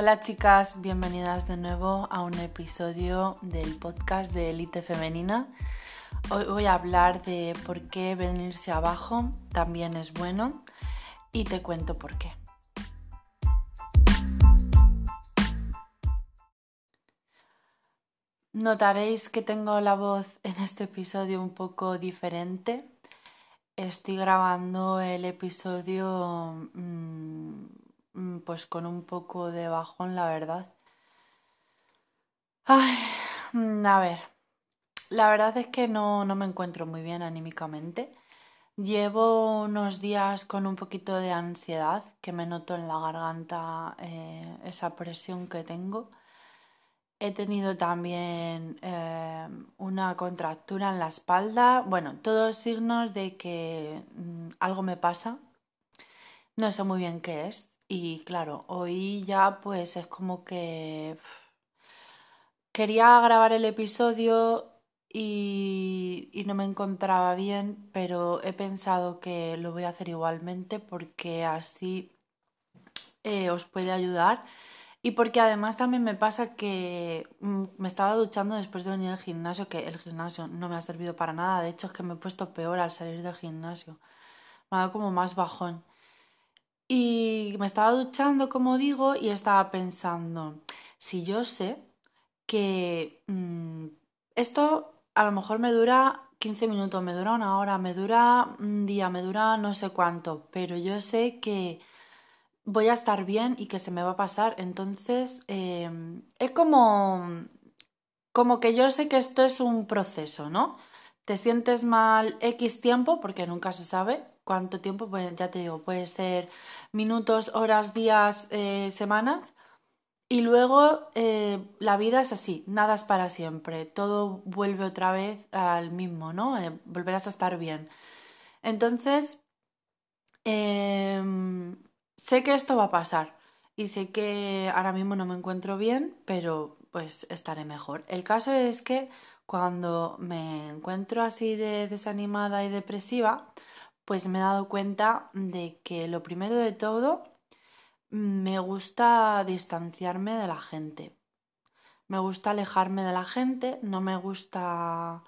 Hola chicas, bienvenidas de nuevo a un episodio del podcast de Elite Femenina. Hoy voy a hablar de por qué venirse abajo también es bueno y te cuento por qué. Notaréis que tengo la voz en este episodio un poco diferente. Estoy grabando el episodio mm, pues con un poco de bajón, la verdad. Ay, mm, a ver, la verdad es que no, no me encuentro muy bien anímicamente. Llevo unos días con un poquito de ansiedad, que me noto en la garganta eh, esa presión que tengo. He tenido también eh, una contractura en la espalda. Bueno, todos signos de que mm, algo me pasa. No sé muy bien qué es. Y claro, hoy ya pues es como que quería grabar el episodio y, y, no me encontraba bien, pero he pensado que lo voy a hacer igualmente porque así eh, os puede ayudar y porque además también me pasa que mm, me estaba duchando después de venir al gimnasio, que el gimnasio no me ha servido para nada. De hecho, es que me he puesto peor al salir del gimnasio. Me ha dado como más bajón. Y me estaba duchando, como digo, y estaba pensando, si yo sé que mm, esto a lo mejor me dura 15 minutos, me dura una hora, me dura un día, me dura no sé cuánto, pero yo sé que voy a estar bien y que se me va a pasar. Entonces, em, es como, como que yo sé que esto es un proceso, ¿no? Te sientes mal X tiempo, porque nunca se sabe cuánto tiempo, pues ya te digo, puede ser minutos, horas, días, eh, semanas. Y luego eh, la vida es así, nada es para siempre, todo vuelve otra vez al mismo, ¿no? Eh, volverás a estar bien. Entonces, em, sé que esto va a pasar y sé que ahora mismo no me encuentro bien, pero pues estaré mejor. El caso es que cuando me encuentro así de desanimada y depresiva, pues me he dado cuenta de que lo primero de todo me gusta distanciarme de la gente. Me gusta alejarme de la gente, no me gusta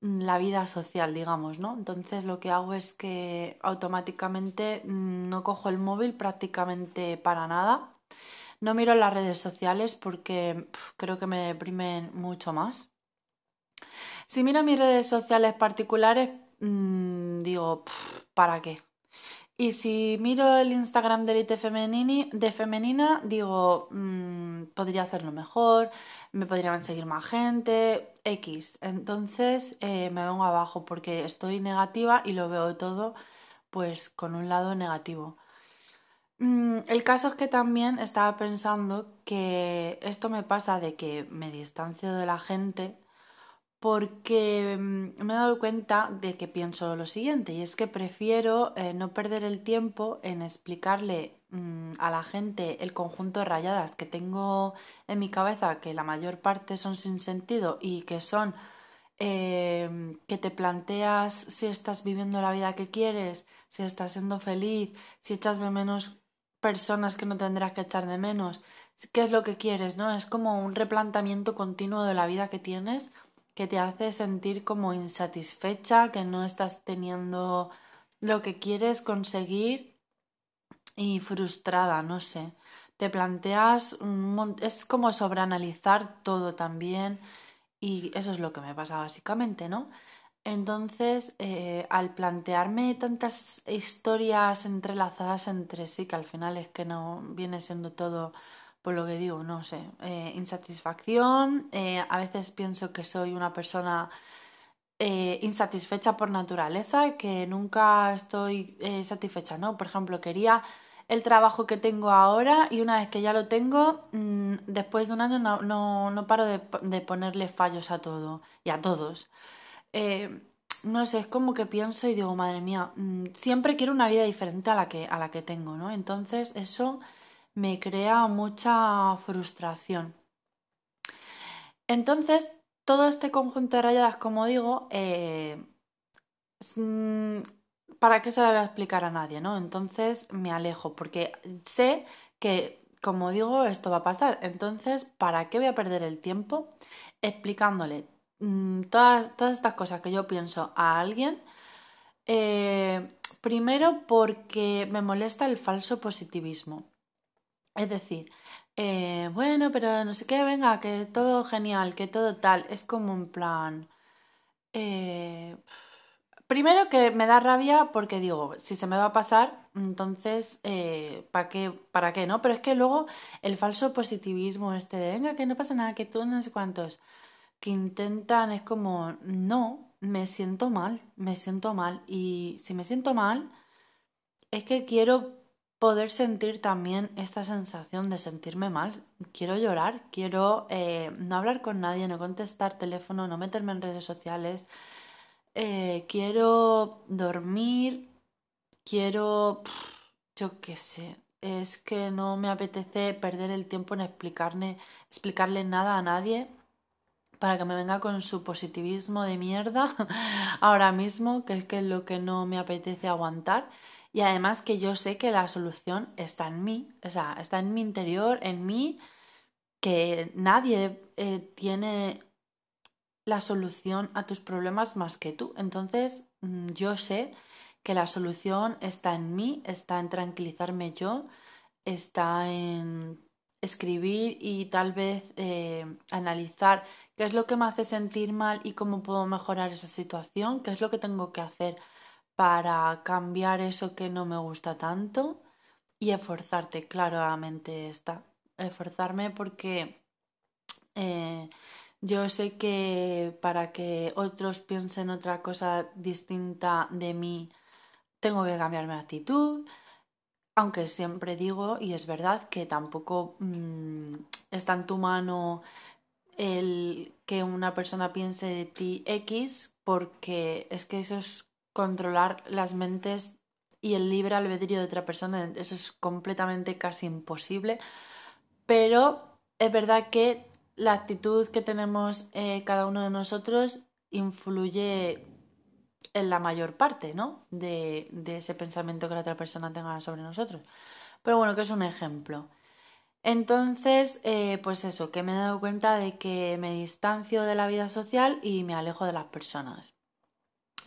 la vida social, digamos, ¿no? Entonces lo que hago es que automáticamente mm, no cojo el móvil prácticamente para nada. No miro las redes sociales porque creo que me deprimen mucho más. Si miro mis redes sociales particulares, mm, digo, ¿para qué? Y si miro el Instagram de Elite de Femenina, digo, mm, podría hacerlo mejor, me podrían seguir más gente, X. Entonces eh, me vengo abajo porque estoy negativa y lo veo todo pues con un lado negativo. Mm, el caso es que también estaba pensando que esto me pasa de que me distancio de la gente porque mm, me he dado cuenta de que pienso lo siguiente y es que prefiero eh, no perder el tiempo en explicarle mm, a la gente el conjunto de rayadas que tengo en mi cabeza, que la mayor parte son sin sentido y que son em, que te planteas si estás viviendo la vida que quieres, si estás siendo feliz, si echas de menos personas que no tendrás que echar de menos, qué es lo que quieres, ¿no? Es como un replanteamiento continuo de la vida que tienes que te hace sentir como insatisfecha, que no estás teniendo lo que quieres conseguir y frustrada, no sé. Te planteas un es como sobreanalizar todo también y eso es lo que me pasa básicamente, ¿no? Entonces, eh, al plantearme tantas historias entrelazadas entre sí, que al final es que no viene siendo todo por lo que digo, no sé, eh, insatisfacción, eh, a veces pienso que soy una persona eh, insatisfecha por naturaleza, que nunca estoy satisfecha, ¿no? Por ejemplo, quería el trabajo que tengo ahora y una vez que ya lo tengo, mm, después de un año no, no, paro de, de, ponerle fallos a todo y a todos. no sé, es como que pienso y digo, madre mía, mm, siempre quiero una vida diferente a la que, a la que tengo, ¿no? Entonces eso me crea mucha frustración. Entonces, todo este conjunto de rayadas, como digo, eh, mm, ¿para qué se le voy a explicar a nadie? ¿no? Entonces me alejo porque sé que como digo, esto va a pasar. Entonces, ¿para qué voy a perder el tiempo explicándole mm, todas, todas estas cosas que yo pienso a alguien? Eh, primero porque me molesta el falso positivismo. Es decir, eh, bueno, pero no sé qué, venga, que todo genial, que todo tal. Es como un plan... Eh, primero que me da rabia porque digo, si se me va a pasar, entonces, eh, ¿para qué? ¿Para qué? ¿No? Pero es que luego el falso positivismo este de, venga, que no pasa nada, que tú no sé cuántos, que intentan, es como, no, me siento mal, me siento mal. Y si me siento mal, es que quiero poder sentir también esta sensación de sentirme mal. Quiero llorar, quiero eh, no hablar con nadie, no contestar teléfono, no meterme en redes sociales. Eh, quiero dormir, quiero, yo qué sé, es que no me apetece perder el tiempo en explicarle, explicarle nada a nadie para que me venga con su positivismo de mierda ahora mismo, que es que es lo que no me apetece aguantar. Y además que yo sé que la solución está en mí, o sea, está en mi interior, en mí, que nadie eh, tiene la solución a tus problemas más que tú. Entonces, mm, yo sé que la solución está en mí, está en tranquilizarme yo, está en escribir y tal vez eh, analizar qué es lo que me hace sentir mal y cómo puedo mejorar esa situación, qué es lo que tengo que hacer para cambiar eso que no me gusta tanto y esforzarte, claramente está. Esforzarme porque eh, yo sé que para que otros piensen otra cosa distinta de mí, tengo que cambiar mi actitud, aunque siempre digo, y es verdad, que tampoco mm, está en tu mano el que una persona piense de ti X, porque es que eso es controlar las mentes y el libre albedrío de otra persona, eso es completamente casi imposible, pero es verdad que la actitud que tenemos eh, cada uno de nosotros influye en la mayor parte, ¿no? De, de, ese pensamiento que la otra persona tenga sobre nosotros. Pero bueno, que es un ejemplo. Entonces, eh, pues eso, que me he dado cuenta de que me distancio de la vida social y me alejo de las personas.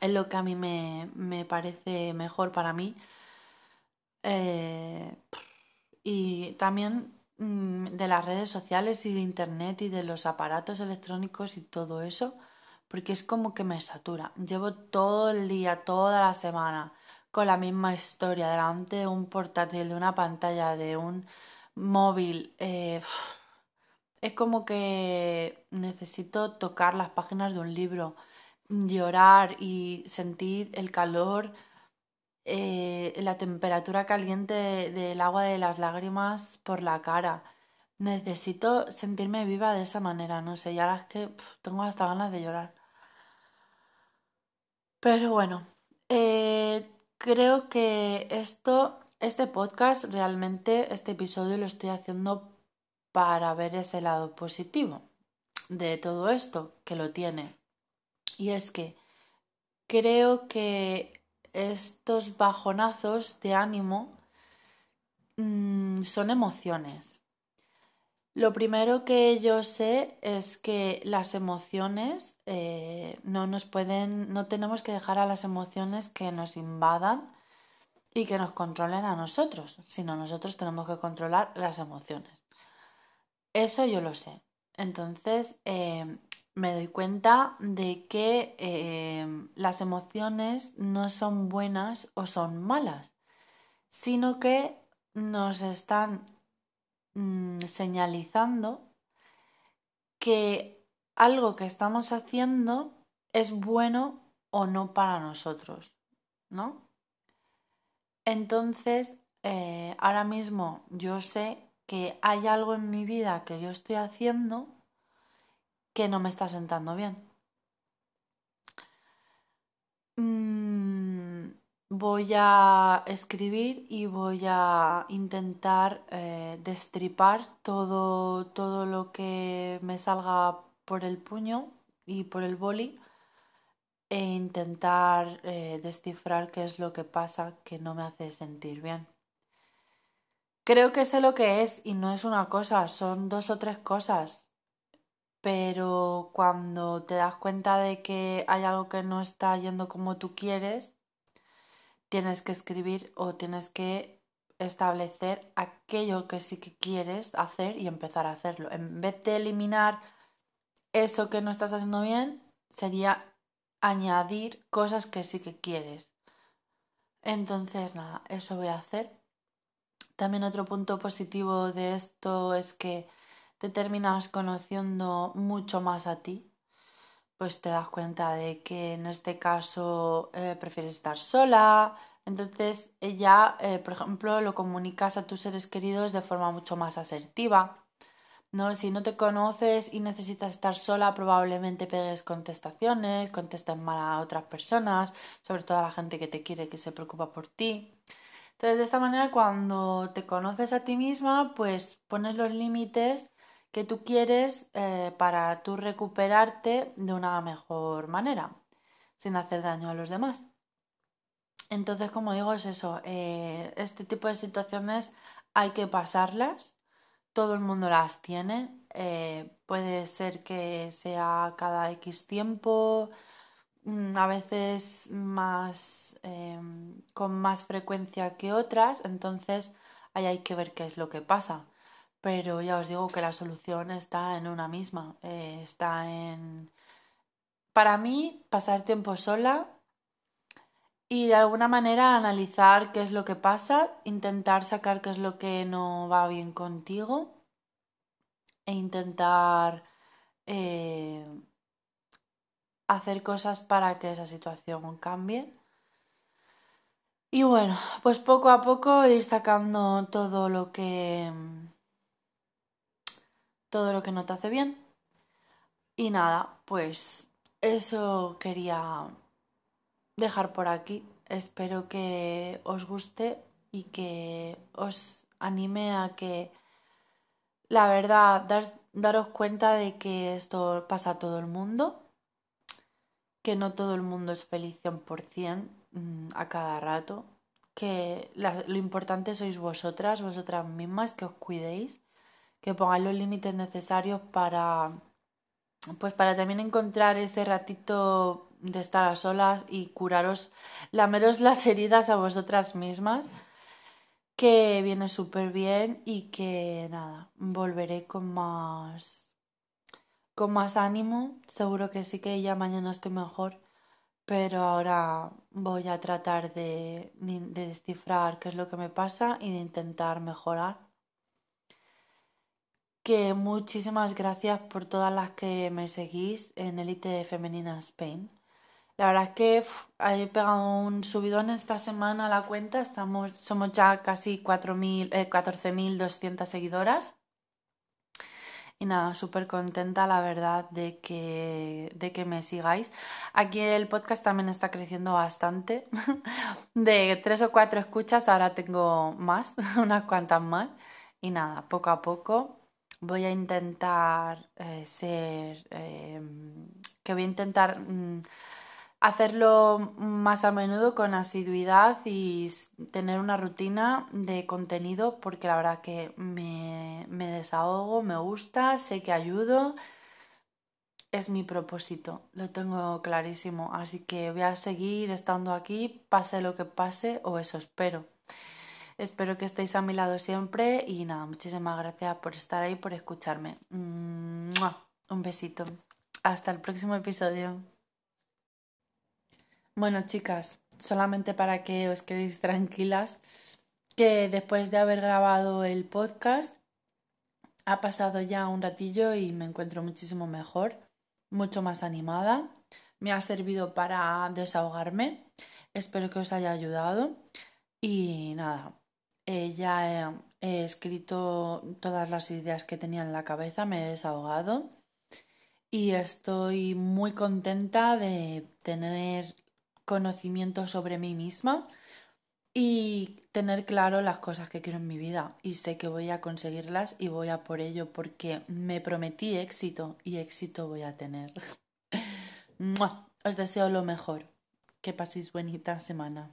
Es lo que a mí me, me parece mejor para mí. Eh, y también mm, de las redes sociales y de internet y de los aparatos electrónicos y todo eso porque es como que me satura. Llevo todo el día, toda la semana con la misma historia delante de un portátil, de una pantalla, de un móvil. Eh, es como que necesito tocar las páginas de un libro, llorar y sentir el calor, eh, la temperatura caliente del agua de las lágrimas por la cara. Necesito sentirme viva de esa manera, no sé, y ahora es que tengo hasta ganas de llorar. Pero bueno, eh, creo que esto, este podcast, realmente, este episodio lo estoy haciendo para ver ese lado positivo de todo esto, que lo tiene. Y es que creo que estos bajonazos de ánimo mm, son emociones lo primero que yo sé es que las emociones eh, no nos pueden, no tenemos que dejar a las emociones que nos invadan y que nos controlen a nosotros, sino nosotros tenemos que controlar las emociones. Eso yo lo sé. Entonces eh, me doy cuenta de que eh, las emociones no son buenas o son malas, sino que nos están Mm, señalizando que algo que estamos haciendo es bueno o no para nosotros, ¿no? Entonces, eh, ahora mismo yo sé que hay algo en mi vida que yo estoy haciendo que no me está sentando bien. voy a escribir y voy a intentar eh, destripar todo, todo lo que me salga por el puño y por el boli e intentar eh, descifrar qué es lo que pasa que no me hace sentir bien. Creo que sé lo que es y no es una cosa, son dos o tres cosas. Pero cuando te das cuenta de que hay algo que no está yendo como tú quieres, tienes que escribir o tienes que establecer aquello que sí que quieres hacer y empezar a hacerlo. En vez de eliminar eso que no estás haciendo bien, sería añadir cosas que sí que quieres. Entonces, nada, eso voy a hacer. También otro punto positivo de esto es que te terminas conociendo mucho más a ti. Pues te das cuenta de que en este caso eh, prefieres estar sola. Entonces ella, eh, por ejemplo, lo comunicas a tus seres queridos de forma mucho más asertiva. ¿no? Si no te conoces y necesitas estar sola, probablemente pegues contestaciones, contestes mal a otras personas, sobre todo a la gente que te quiere, que se preocupa por ti. Entonces, de esta manera, cuando te conoces a ti misma, pues pones los límites que tú quieres eh, para tú recuperarte de una mejor manera, sin hacer daño a los demás. Entonces, como digo, es eso, eh, este tipo de situaciones hay que pasarlas, todo el mundo las tiene, eh, puede ser que sea cada X tiempo, mm, a veces más em, con más frecuencia que otras, entonces ahí hay que ver qué es lo que pasa. Pero ya os digo que la solución está en una misma, eh, está en, para mí, pasar tiempo sola y de alguna manera analizar qué es lo que pasa, intentar sacar qué es lo que no va bien contigo e intentar eh, hacer cosas para que esa situación cambie. Y bueno, pues poco a poco ir sacando todo lo que todo lo que no te hace bien. Y nada, pues eso quería dejar por aquí. Espero que os guste y que os anime a que la verdad, daros cuenta de que esto pasa a todo el mundo, que no todo el mundo es feliz 100% mm, a cada rato, que lo importante sois vosotras, vosotras mismas, que os cuidéis, que pongáis los límites necesarios para, pues para también encontrar ese ratito de estar a solas y curaros, lameros las heridas a vosotras mismas que viene súper bien y que nada, volveré con más con más ánimo, seguro que sí que ya mañana estoy mejor, pero ahora voy a tratar de, de descifrar qué es lo que me pasa y de intentar mejorar. Que muchísimas gracias por todas las que me seguís en Elite Femenina Spain. La verdad es que he pegado un subidón esta semana a la cuenta. Estamos, somos ya casi 14.200 eh, seguidoras. Y nada, súper contenta la verdad de que, de que me sigáis. Aquí el podcast también está creciendo bastante. De tres o cuatro escuchas, ahora tengo más, unas cuantas más. Y nada, poco a poco voy a intentar eh, ser... Eh, que voy a intentar... Mm, hacerlo más a menudo con asiduidad y tener una rutina de contenido porque la verdad que me, me desahogo, me gusta, sé que ayudo. Es mi propósito, lo tengo clarísimo, así que voy a seguir estando aquí, pase lo que pase, o eso espero. Espero que estéis a mi lado siempre y nada, muchísimas gracias por estar ahí, por escucharme. Un besito. Hasta el próximo episodio. Bueno, chicas, solamente para que os quedéis tranquilas, que después de haber grabado el podcast ha pasado ya un ratillo y me encuentro muchísimo mejor, mucho más animada. Me ha servido para desahogarme. Espero que os haya ayudado. Y nada, ya he, he escrito todas las ideas que tenía en la cabeza, me he desahogado y estoy muy contenta de tener conocimiento sobre mí misma y tener claro las cosas que quiero en mi vida y sé que voy a conseguirlas y voy a por ello porque me prometí éxito y éxito voy a tener. Os deseo lo mejor. Que paséis bonita semana.